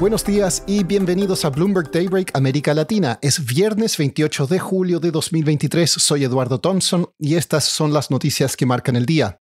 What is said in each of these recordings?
Buenos días y bienvenidos a Bloomberg Daybreak América Latina. Es viernes 28 de julio de 2023. Soy Eduardo Thompson y estas son las noticias que marcan el día.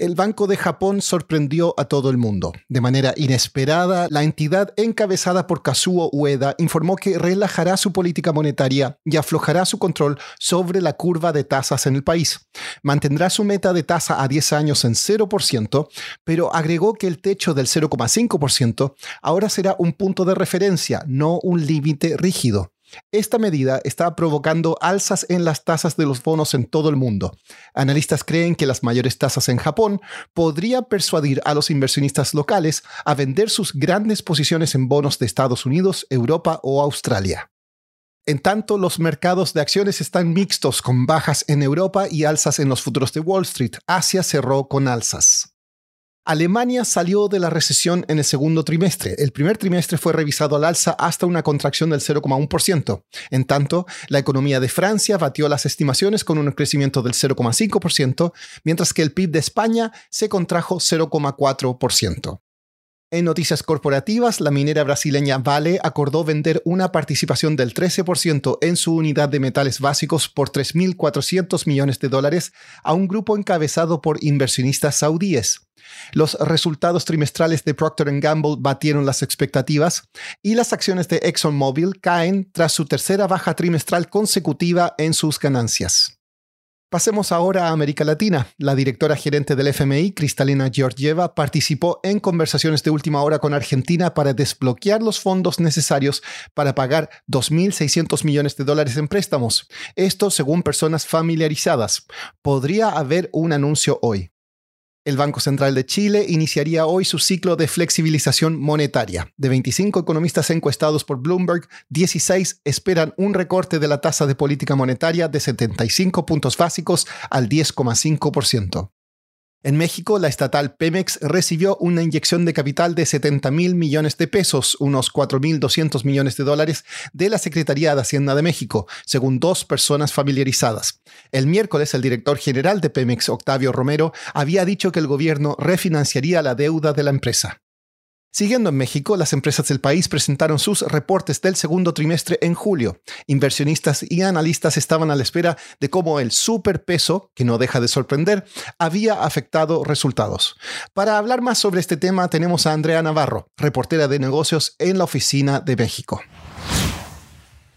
El Banco de Japón sorprendió a todo el mundo. De manera inesperada, la entidad encabezada por Kazuo Ueda informó que relajará su política monetaria y aflojará su control sobre la curva de tasas en el país. Mantendrá su meta de tasa a 10 años en 0%, pero agregó que el techo del 0,5% ahora será un punto de referencia, no un límite rígido. Esta medida está provocando alzas en las tasas de los bonos en todo el mundo. Analistas creen que las mayores tasas en Japón podrían persuadir a los inversionistas locales a vender sus grandes posiciones en bonos de Estados Unidos, Europa o Australia. En tanto, los mercados de acciones están mixtos, con bajas en Europa y alzas en los futuros de Wall Street. Asia cerró con alzas. Alemania salió de la recesión en el segundo trimestre. El primer trimestre fue revisado al alza hasta una contracción del 0,1%. En tanto, la economía de Francia batió las estimaciones con un crecimiento del 0,5%, mientras que el PIB de España se contrajo 0,4%. En noticias corporativas, la minera brasileña Vale acordó vender una participación del 13% en su unidad de metales básicos por 3.400 millones de dólares a un grupo encabezado por inversionistas saudíes. Los resultados trimestrales de Procter Gamble batieron las expectativas y las acciones de ExxonMobil caen tras su tercera baja trimestral consecutiva en sus ganancias. Pasemos ahora a América Latina. La directora gerente del FMI, Cristalina Georgieva, participó en conversaciones de última hora con Argentina para desbloquear los fondos necesarios para pagar 2.600 millones de dólares en préstamos. Esto según personas familiarizadas. Podría haber un anuncio hoy. El Banco Central de Chile iniciaría hoy su ciclo de flexibilización monetaria. De 25 economistas encuestados por Bloomberg, 16 esperan un recorte de la tasa de política monetaria de 75 puntos básicos al 10,5%. En México, la estatal Pemex recibió una inyección de capital de 70 mil millones de pesos, unos 4.200 millones de dólares, de la Secretaría de Hacienda de México, según dos personas familiarizadas. El miércoles, el director general de Pemex, Octavio Romero, había dicho que el gobierno refinanciaría la deuda de la empresa. Siguiendo en México, las empresas del país presentaron sus reportes del segundo trimestre en julio. Inversionistas y analistas estaban a la espera de cómo el superpeso, que no deja de sorprender, había afectado resultados. Para hablar más sobre este tema tenemos a Andrea Navarro, reportera de negocios en la Oficina de México.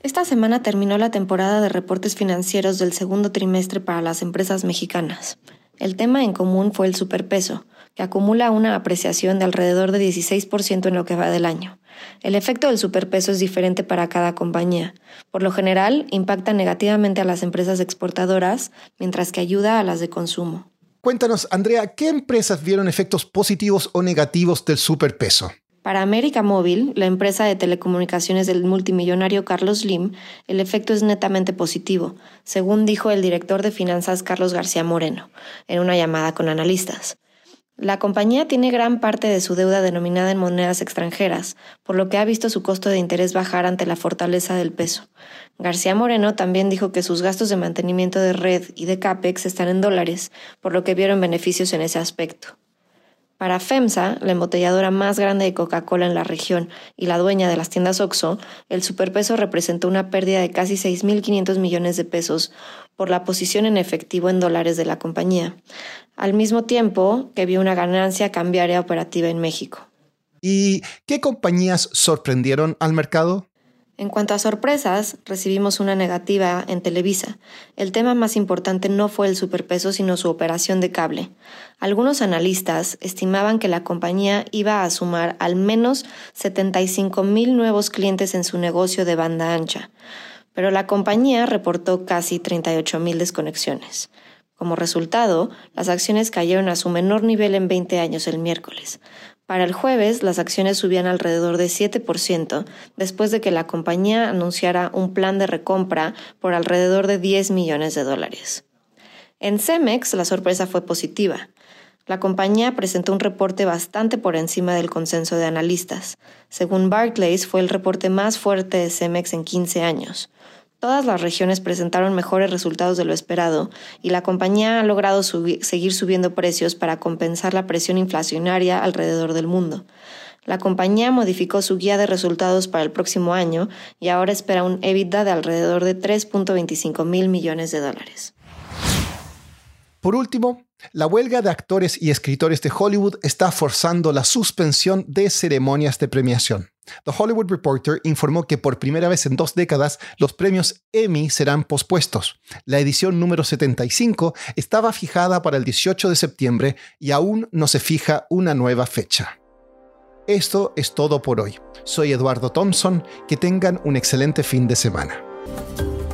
Esta semana terminó la temporada de reportes financieros del segundo trimestre para las empresas mexicanas. El tema en común fue el superpeso que acumula una apreciación de alrededor de 16% en lo que va del año. El efecto del superpeso es diferente para cada compañía. Por lo general, impacta negativamente a las empresas exportadoras, mientras que ayuda a las de consumo. Cuéntanos, Andrea, ¿qué empresas vieron efectos positivos o negativos del superpeso? Para América Móvil, la empresa de telecomunicaciones del multimillonario Carlos Slim, el efecto es netamente positivo, según dijo el director de finanzas Carlos García Moreno, en una llamada con analistas. La compañía tiene gran parte de su deuda denominada en monedas extranjeras, por lo que ha visto su costo de interés bajar ante la fortaleza del peso. García Moreno también dijo que sus gastos de mantenimiento de red y de CAPEX están en dólares, por lo que vieron beneficios en ese aspecto. Para FEMSA, la embotelladora más grande de Coca-Cola en la región y la dueña de las tiendas OXO, el superpeso representó una pérdida de casi 6.500 millones de pesos por la posición en efectivo en dólares de la compañía, al mismo tiempo que vio una ganancia cambiaria operativa en México. ¿Y qué compañías sorprendieron al mercado? En cuanto a sorpresas, recibimos una negativa en Televisa. El tema más importante no fue el superpeso, sino su operación de cable. Algunos analistas estimaban que la compañía iba a sumar al menos 75 mil nuevos clientes en su negocio de banda ancha, pero la compañía reportó casi 38 mil desconexiones. Como resultado, las acciones cayeron a su menor nivel en 20 años el miércoles. Para el jueves, las acciones subían alrededor de 7% después de que la compañía anunciara un plan de recompra por alrededor de 10 millones de dólares. En Cemex, la sorpresa fue positiva. La compañía presentó un reporte bastante por encima del consenso de analistas. Según Barclays, fue el reporte más fuerte de Cemex en 15 años. Todas las regiones presentaron mejores resultados de lo esperado y la compañía ha logrado seguir subiendo precios para compensar la presión inflacionaria alrededor del mundo. La compañía modificó su guía de resultados para el próximo año y ahora espera un EBITDA de alrededor de 3.25 mil millones de dólares. Por último, la huelga de actores y escritores de Hollywood está forzando la suspensión de ceremonias de premiación. The Hollywood Reporter informó que por primera vez en dos décadas los premios Emmy serán pospuestos. La edición número 75 estaba fijada para el 18 de septiembre y aún no se fija una nueva fecha. Esto es todo por hoy. Soy Eduardo Thompson. Que tengan un excelente fin de semana.